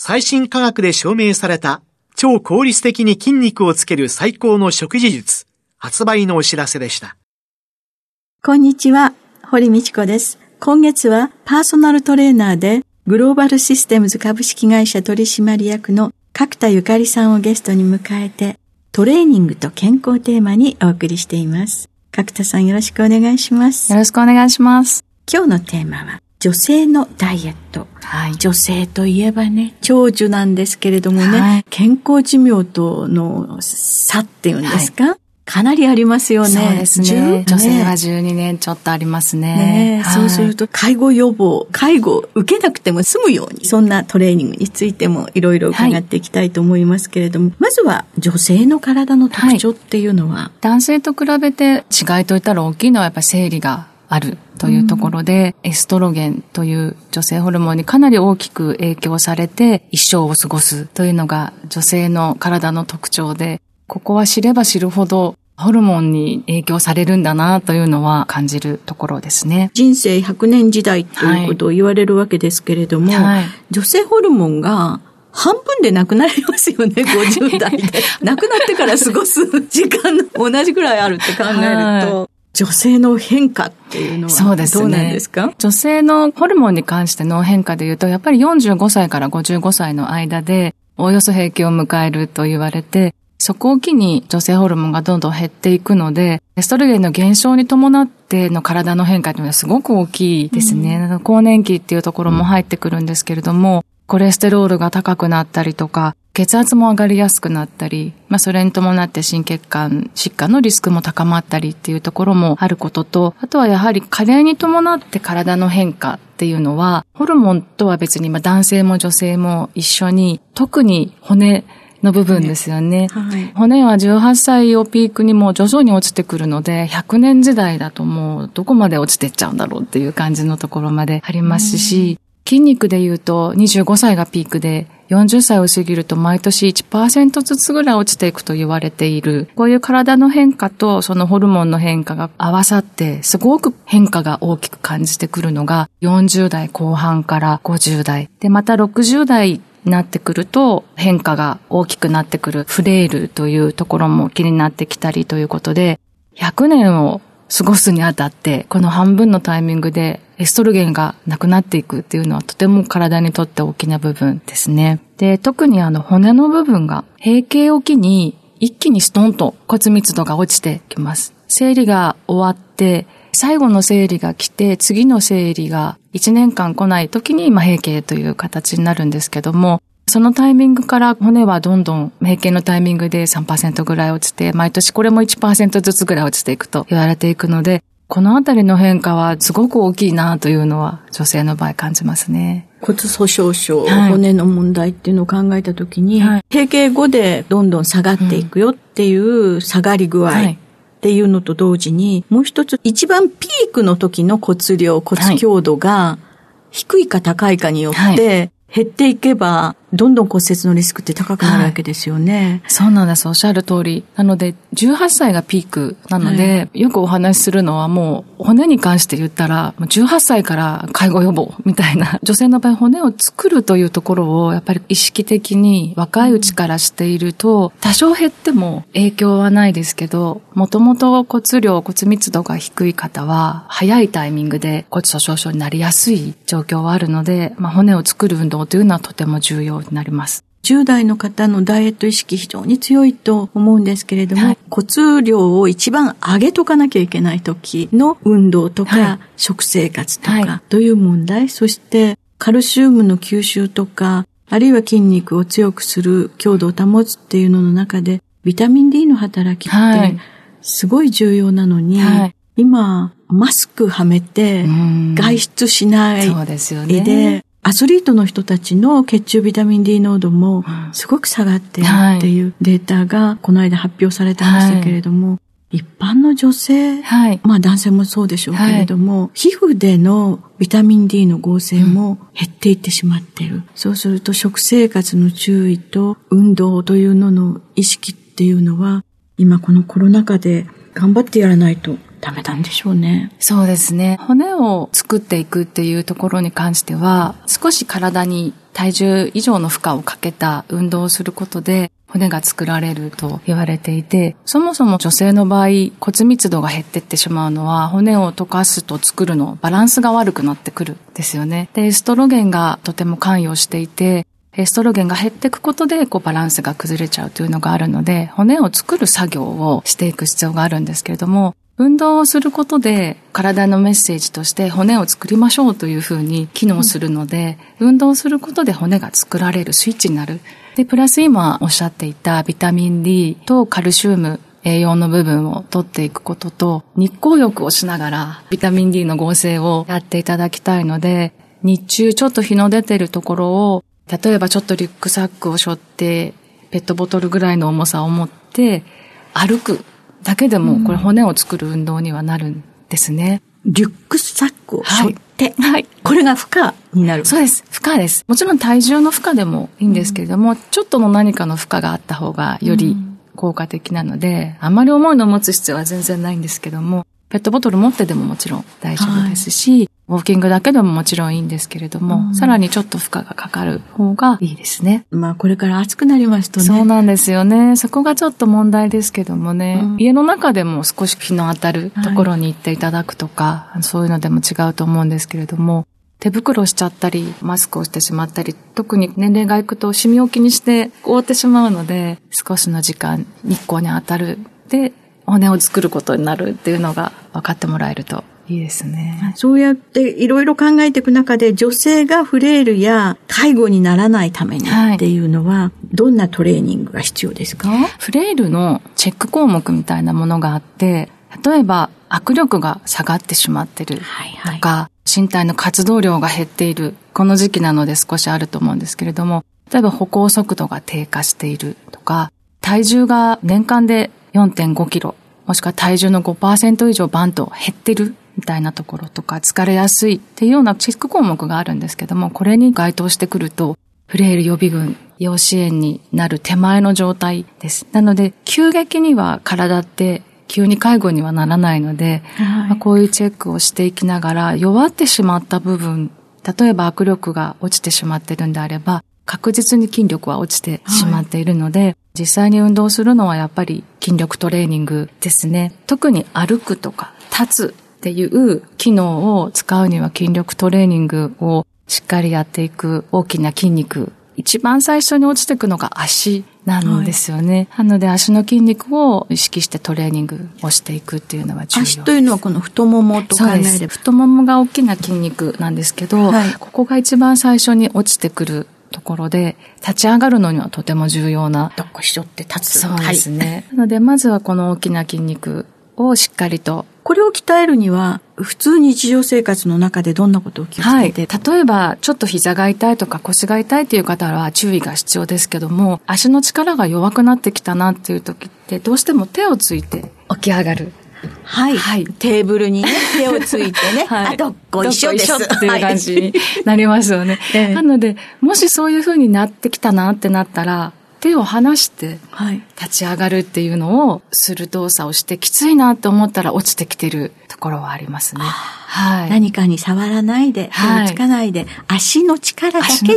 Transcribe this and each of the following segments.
最新科学で証明された超効率的に筋肉をつける最高の食事術、発売のお知らせでした。こんにちは、堀道子です。今月はパーソナルトレーナーでグローバルシステムズ株式会社取締役の角田ゆかりさんをゲストに迎えてトレーニングと健康テーマにお送りしています。角田さんよろしくお願いします。よろしくお願いします。今日のテーマは女性のダイエット。はい。女性といえばね、長寿なんですけれどもね、はい、健康寿命との差っていうんですか、はいかなりありますよね。そうですね。女性は12年ちょっとありますね。ね、はい、そうすると、介護予防、介護を受けなくても済むように、そんなトレーニングについてもいろいろ伺っていきたいと思いますけれども、はい、まずは女性の体の特徴っていうのは、はい、男性と比べて違いといったら大きいのはやっぱり生理があるというところで、うん、エストロゲンという女性ホルモンにかなり大きく影響されて一生を過ごすというのが女性の体の特徴で、ここは知れば知るほどホルモンに影響されるんだなというのは感じるところですね。人生100年時代ということを言われるわけですけれども、はい、女性ホルモンが半分でなくなりますよね、50代で。亡くなってから過ごす時間同じぐらいあるって考えると、はい、女性の変化っていうのはどうなんですか、ね、女性のホルモンに関しての変化で言うと、やっぱり45歳から55歳の間で、おおよそ平均を迎えると言われて、そこを機に女性ホルモンがどんどん減っていくので、エストロゲンの減少に伴っての体の変化というのはすごく大きいですね。うん、更年期っていうところも入ってくるんですけれども、コレステロールが高くなったりとか、血圧も上がりやすくなったり、まあそれに伴って心血管疾患のリスクも高まったりっていうところもあることと、あとはやはり加齢に伴って体の変化っていうのは、ホルモンとは別にまあ男性も女性も一緒に、特に骨、の部分ですよね。はい、骨は18歳をピークにも徐々に落ちてくるので、100年時代だともうどこまで落ちてっちゃうんだろうっていう感じのところまでありますし、筋肉で言うと25歳がピークで、40歳を過ぎると毎年1%ずつぐらい落ちていくと言われている。こういう体の変化とそのホルモンの変化が合わさって、すごく変化が大きく感じてくるのが40代後半から50代。で、また60代になってくると変化が大きくなってくるフレイルというところも気になってきたりということで、100年を過ごすにあたって、この半分のタイミングでエストロゲンがなくなっていくっていうのはとても体にとって大きな部分ですね。で、特にあの骨の部分が閉経を機に一気にストンと骨密度が落ちてきます。生理が終わって、最後の生理が来て、次の生理が1年間来ない時に、まあ、閉経という形になるんですけども、そのタイミングから骨はどんどん閉経のタイミングで3%ぐらい落ちて、毎年これも1%ずつぐらい落ちていくと言われていくので、このあたりの変化はすごく大きいなというのは女性の場合感じますね。骨粗鬆症、はい、骨の問題っていうのを考えたときに、はい、閉経後でどんどん下がっていくよっていう下がり具合、はい。っていうのと同時に、もう一つ、一番ピークの時の骨量、骨強度が低いか高いかによって、減っていけば、どんどん骨折のリスクって高くなるわけですよね。はい、そうなんです。おっしゃる通り。なので、18歳がピークなので、はい、よくお話しするのはもう、骨に関して言ったら、18歳から介護予防みたいな、女性の場合骨を作るというところを、やっぱり意識的に若いうちからしていると、多少減っても影響はないですけど、もともと骨量、骨密度が低い方は、早いタイミングで骨粗鬆症になりやすい状況はあるので、まあ、骨を作る運動というのはとても重要要になります。10代の方のダイエット意識非常に強いと思うんですけれども、はい、骨量を一番上げとかなきゃいけない時の運動とか、はい、食生活とかという問題、そしてカルシウムの吸収とか、あるいは筋肉を強くする強度を保つっていうのの中で、ビタミン D の働きってすごい重要なのに、はい、今、マスクはめて外出しない。で、そうですよねアスリートの人たちの血中ビタミン D 濃度もすごく下がっているっていうデータがこの間発表されてましたけれども、はい、一般の女性、はい、まあ男性もそうでしょうけれども、はい、皮膚でのビタミン D の合成も減っていってしまっている。うん、そうすると食生活の注意と運動というのの意識っていうのは、今このコロナ禍で頑張ってやらないとダメなんでしょうね。そうですね。骨を作っていくっていうところに関しては、少し体に体重以上の負荷をかけた運動をすることで、骨が作られると言われていて、そもそも女性の場合、骨密度が減ってってしまうのは、骨を溶かすと作るの、バランスが悪くなってくるんですよね。で、エストロゲンがとても関与していて、エストロゲンが減っていくことで、こうバランスが崩れちゃうというのがあるので、骨を作る作業をしていく必要があるんですけれども、運動をすることで体のメッセージとして骨を作りましょうというふうに機能するので、うん、運動することで骨が作られるスイッチになる。で、プラス今おっしゃっていたビタミン D とカルシウム、栄養の部分を取っていくことと、日光浴をしながらビタミン D の合成をやっていただきたいので、日中ちょっと日の出てるところを、例えばちょっとリュックサックを背負って、ペットボトルぐらいの重さを持って歩くだけでも、これ骨を作る運動にはなるんですね。リュックサックを背負って、はい、はい。これが負荷になるそうです。負荷です。もちろん体重の負荷でもいいんですけれども、うん、ちょっとの何かの負荷があった方がより効果的なので、うん、あまり重いのを持つ必要は全然ないんですけども、ペットボトル持ってでももちろん大丈夫ですし、はい、ウォーキングだけでももちろんいいんですけれども、うん、さらにちょっと負荷がかかる方がいいですね。まあこれから暑くなりますとね。そうなんですよね。そこがちょっと問題ですけどもね、うん、家の中でも少し日の当たるところに行っていただくとか、はい、そういうのでも違うと思うんですけれども、手袋しちゃったり、マスクをしてしまったり、特に年齢がいくとシミを気にして覆ってしまうので、少しの時間日光に当たる。で、骨を作ることになるっていうのが分かってもらえるといいですね。そうやっていろいろ考えていく中で、女性がフレイルや介護にならないためにっていうのは、どんなトレーニングが必要ですか、フレイルのチェック項目みたいなものがあって、例えば握力が下がってしまってるとか、はいはい、身体の活動量が減っている、この時期なので少しあると思うんですけれども、例えば歩行速度が低下しているとか、体重が年間で4.5キロ、もしくは体重の5%以上バンと減ってるみたいなところとか、疲れやすいっていうようなチェック項目があるんですけども、これに該当してくると、フレイル予備軍、要支援になる手前の状態です。なので、急激には体って急に介護にはならないので、はい、まあ、こういうチェックをしていきながら、弱ってしまった部分、例えば握力が落ちてしまってるんであれば、確実に筋力は落ちてしまっているので、はい、実際に運動するのはやっぱり筋力トレーニングですね。特に歩くとか立つっていう機能を使うには筋力トレーニングをしっかりやっていく大きな筋肉。一番最初に落ちていくのが足なんですよね。はい、なので足の筋肉を意識してトレーニングをしていくっていうのは重要足というのはこの太ももと考えれば太ももが大きな筋肉なんですけど、はい、ここが一番最初に落ちてくるところで、立ち上がるのにはとても重要な。どっこしょって立つ。そうですね。はい、なので、まずはこの大きな筋肉をしっかりと。これを鍛えるには、普通日常生活の中でどんなことを気をつけて、はい、例えば、ちょっと膝が痛いとか腰が痛いという方は注意が必要ですけども、足の力が弱くなってきたなっていう時って、どうしても手をついて起き上がる。はい。はい。テーブルにね、手をついてね、はい、あ、どっこ一緒です。っていう感じ。になりますよね。はい、なので、もしそういう風になってきたなってなったら、手を離して立ち上がるっていうのをする動作をしてきついなと思ったら落ちてきてるところはありますね。はい、何かに触らないで、手をつかないで、はい、足の力だけで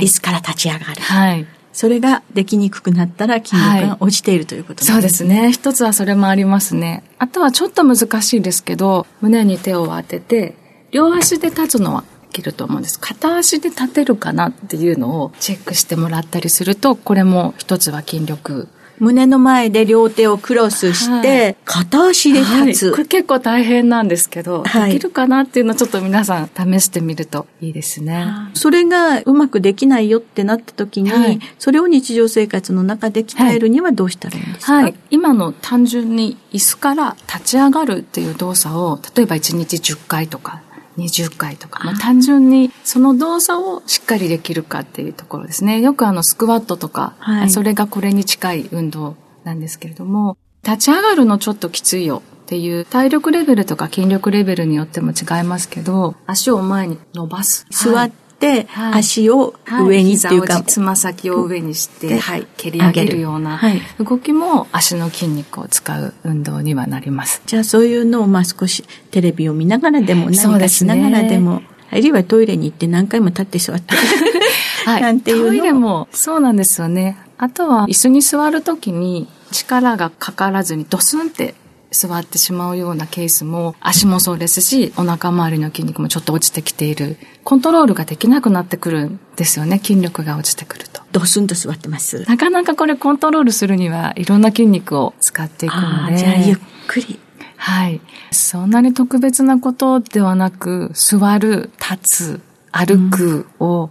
椅子から立ち上がる。はいそれができにくくなったら筋力が落ちている、ということですね。そうですね。一つはそれもありますね。あとはちょっと難しいですけど、胸に手を当てて、両足で立つのはきると思うんです。片足で立てるかなっていうのをチェックしてもらったりすると、これも一つは筋力胸の前で両手をクロスして、はい、片足で立つ、はい、結構大変なんですけど、はい、できるかなっていうのをちょっと皆さん試してみるといいですね。それがうまくできないよってなった時に、それを日常生活の中で鍛えるにはどうしたらいいんですか、はい、今の単純に椅子から立ち上がるっていう動作を、例えば1日10回とか20回とか、まあ、単純にその動作をしっかりできるかっていうところですね。よくあのスクワットとか、はい、それがこれに近い運動なんですけれども、立ち上がるのちょっときついよっていう体力レベルとか筋力レベルによっても違いますけど、足を前に伸ばす。座って、足を上にっていうか、つま先を上にして、はい、蹴り上げるような動きも足の筋肉を使う運動にはなります。じゃあそういうのをまあ少しテレビを見ながらでも何かしながらでも、あるいはトイレに行って何回も立って座って。はい、なんていうトイレもそうなんですよね。あとは椅子に座るときに力がかからずにドスンって座ってしまうようなケースも足もそうですしお腹周りの筋肉もちょっと落ちてきている。コントロールができなくなってくるんですよね筋力が落ちてくると。ドスンと座ってます？なかなかこれコントロールするにはいろんな筋肉を使っていくので。じゃあゆっくり。はい。そんなに特別なことではなく座る立つ歩くを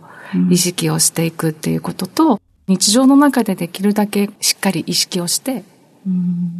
意識をしていくっていうことと、うん日常の中でできるだけしっかり意識をして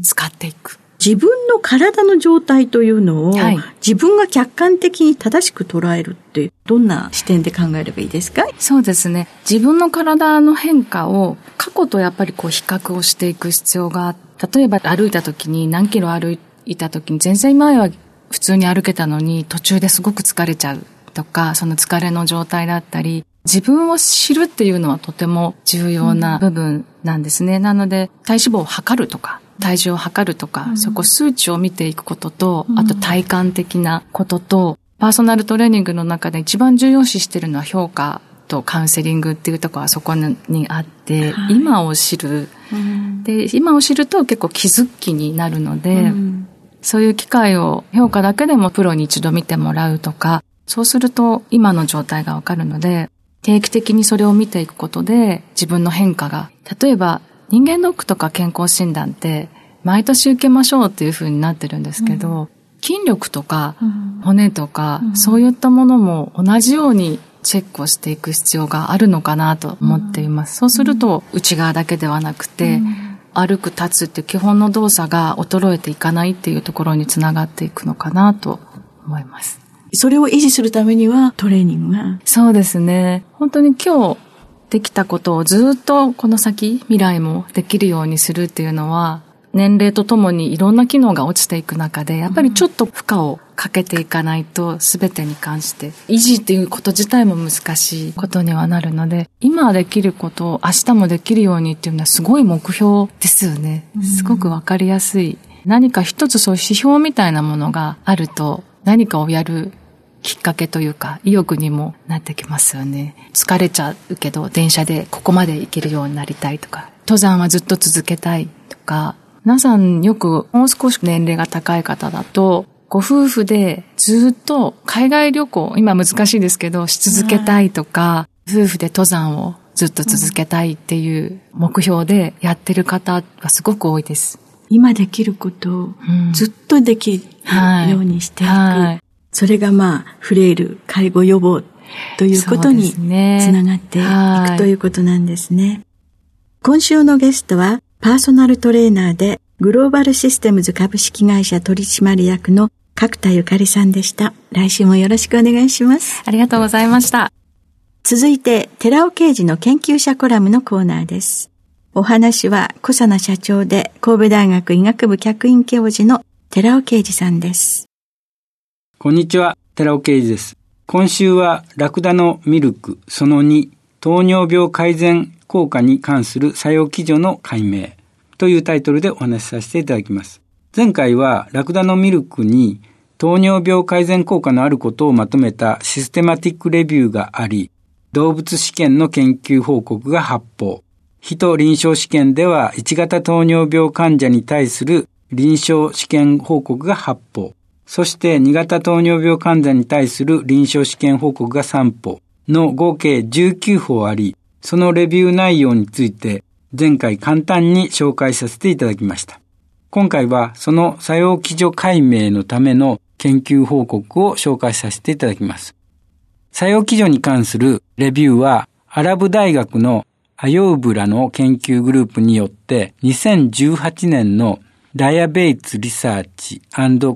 使っていく。自分の体の状態というのを、はい、自分が客観的に正しく捉えるってどんな視点で考えればいいですか？そうですね。自分の体の変化を過去とやっぱりこう比較をしていく必要が例えば歩いた時に何キロ歩いた時に全然前は普通に歩けたのに途中ですごく疲れちゃうとか、その疲れの状態だったり、自分を知るっていうのはとても重要な部分なんですね。うん、なので、体脂肪を測るとか、体重を測るとか、うん、そこ数値を見ていくことと、あと体感的なことと、パーソナルトレーニングの中で一番重要視してるのは評価とカウンセリングっていうところはそこにあって、はい、今を知る、うん、で、今を知ると結構気づきになるので、うん、そういう機会を評価だけでもプロに一度見てもらうとか、そうすると今の状態がわかるので、定期的にそれを見ていくことで自分の変化が、例えば人間ドックとか健康診断って毎年受けましょうっていう風になってるんですけど、うん、筋力とか骨とか、うん、そういったものも同じようにチェックをしていく必要があるのかなと思っています。そうすると内側だけではなくて、歩く立つっていう基本の動作が衰えていかないっていうところにつながっていくのかなと思います。それを維持するためにはトレーニングが。そうですね。本当に今日できたことをずっとこの先、未来もできるようにするっていうのは、年齢とともにいろんな機能が落ちていく中で、やっぱりちょっと負荷をかけていかないと、全てに関して維持っていうこと自体も難しいことにはなるので、今できることを明日もできるようにっていうのはすごい目標ですよね。すごくわかりやすい。何か一つそういう指標みたいなものがあると、何かをやるきっかけというか意欲にもなってきますよね。疲れちゃうけど電車でここまで行けるようになりたいとか、登山はずっと続けたいとか、皆さんよくもう少し年齢が高い方だと、ご夫婦でずっと海外旅行、今難しいですけど、し続けたいとか、夫婦で登山をずっと続けたいっていう目標でやってる方がすごく多いです。今できることをずっとできるようにしていく。はいはいそれがまあ、フレイル、介護予防ということにつながっていくということなんですね。今週のゲストは、パーソナルトレーナーで、グローバルシステムズ株式会社取締役の角田ゆかりさんでした。来週もよろしくお願いします。ありがとうございました。続いて、寺尾刑事の研究者コラムのコーナーです。お話は、小佐奈社長で神戸大学医学部客員教授の寺尾啓二さんです。こんにちは、寺尾啓二です。今週は、ラクダのミルクその2、糖尿病改善効果に関する作用基準の解明というタイトルでお話しさせていただきます。前回は、ラクダのミルクに糖尿病改善効果のあることをまとめたシステマティックレビューがあり、動物試験の研究報告が発表。人臨床試験では1型糖尿病患者に対する臨床試験報告が発表。そして2型糖尿病患者に対する臨床試験報告が3歩の合計19歩あり、そのレビュー内容について前回簡単に紹介させていただきました。今回はその作用基準解明のための研究報告を紹介させていただきます。作用基準に関するレビューはアラブ大学のアヨウブラの研究グループによって2018年のダイアベイツリサーチ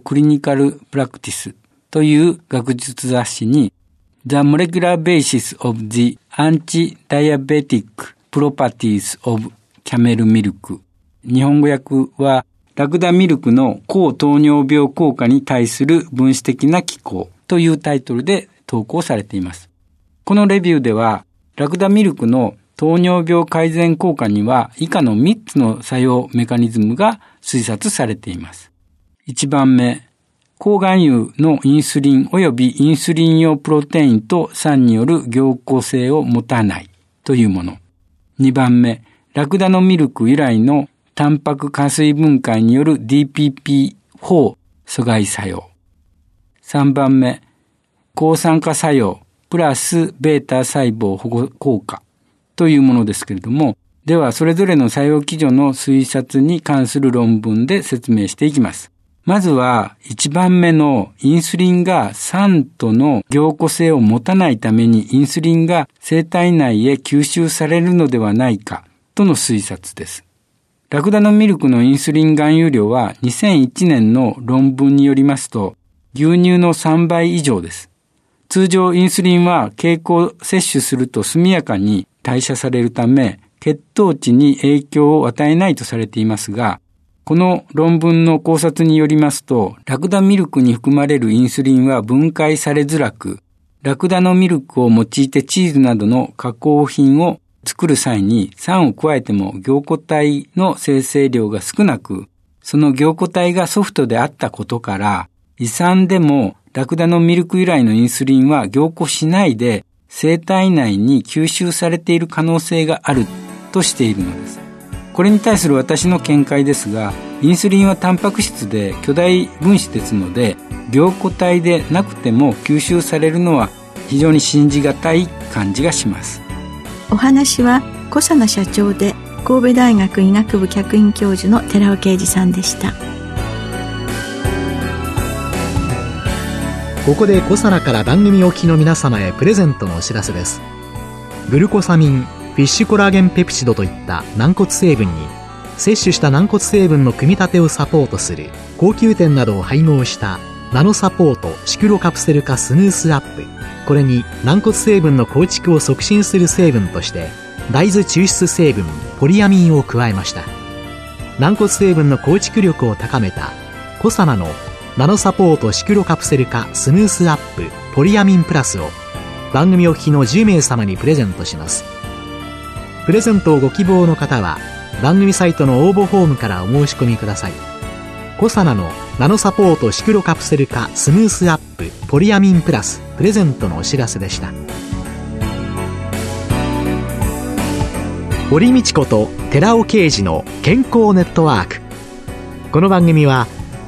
クリニカルプラクティスという学術雑誌に The Molecular Basis of the Anti-Diabetic Properties of Camel Milk 日本語訳はラクダミルクの高糖尿病効果に対する分子的な機構というタイトルで投稿されています。このレビューでは、ラクダミルクの糖尿病改善効果には以下の3つの作用メカニズムが推察されています。1番目、抗がん油のインスリン及びインスリン用プロテインと酸による凝固性を持たないというもの。2番目、ラクダのミルク由来のタンパク加水分解による DPP4 阻害作用。3番目、抗酸化作用プラスベータ細胞保護効果。というものですけれども、ではそれぞれの作用基準の推察に関する論文で説明していきます。まずは1番目のインスリンが酸との凝固性を持たないためにインスリンが生体内へ吸収されるのではないかとの推察です。ラクダのミルクのインスリン含有量は2001年の論文によりますと牛乳の3倍以上です。通常インスリンは経口摂取すると速やかに代謝されるため、血糖値に影響を与えないとされていますが、この論文の考察によりますと、ラクダミルクに含まれるインスリンは分解されづらく、ラクダのミルクを用いてチーズなどの加工品を作る際に酸を加えても凝固体の生成量が少なく、その凝固体がソフトであったことから、胃酸でもラクダのミルク由来のインスリンは凝固しないで生体内に吸収されている可能性があるとしているのです。これに対する私の見解ですが、インスリンはタンパク質で巨大分子ですので、凝固体でなくても吸収されるのは非常に信じがたい感じがします。お話は小佐奈社長で神戸大学医学部客員教授の寺尾啓二さんでした。ここでコサナから番組お聞きの皆様へプレゼントのお知らせです。グルコサミンフィッシュコラーゲンペプチドといった軟骨成分に摂取した軟骨成分の組み立てをサポートする高級店などを配合したナノサポートシクロカプセル化スムースアップ。これに軟骨成分の構築を促進する成分として大豆抽出成分ポリアミンを加えました。軟骨成分の構築力を高めたコサナのナノサポートシクロカプセル化スムースアップポリアミンプラスを番組お聞きの10名様にプレゼントします。プレゼントをご希望の方は番組サイトの応募フォームからお申し込みください。コサナのナノサポートシクロカプセル化スムースアップポリアミンプラスプレゼントのお知らせでした。堀道子と寺尾啓二の健康ネットワーク。この番組は「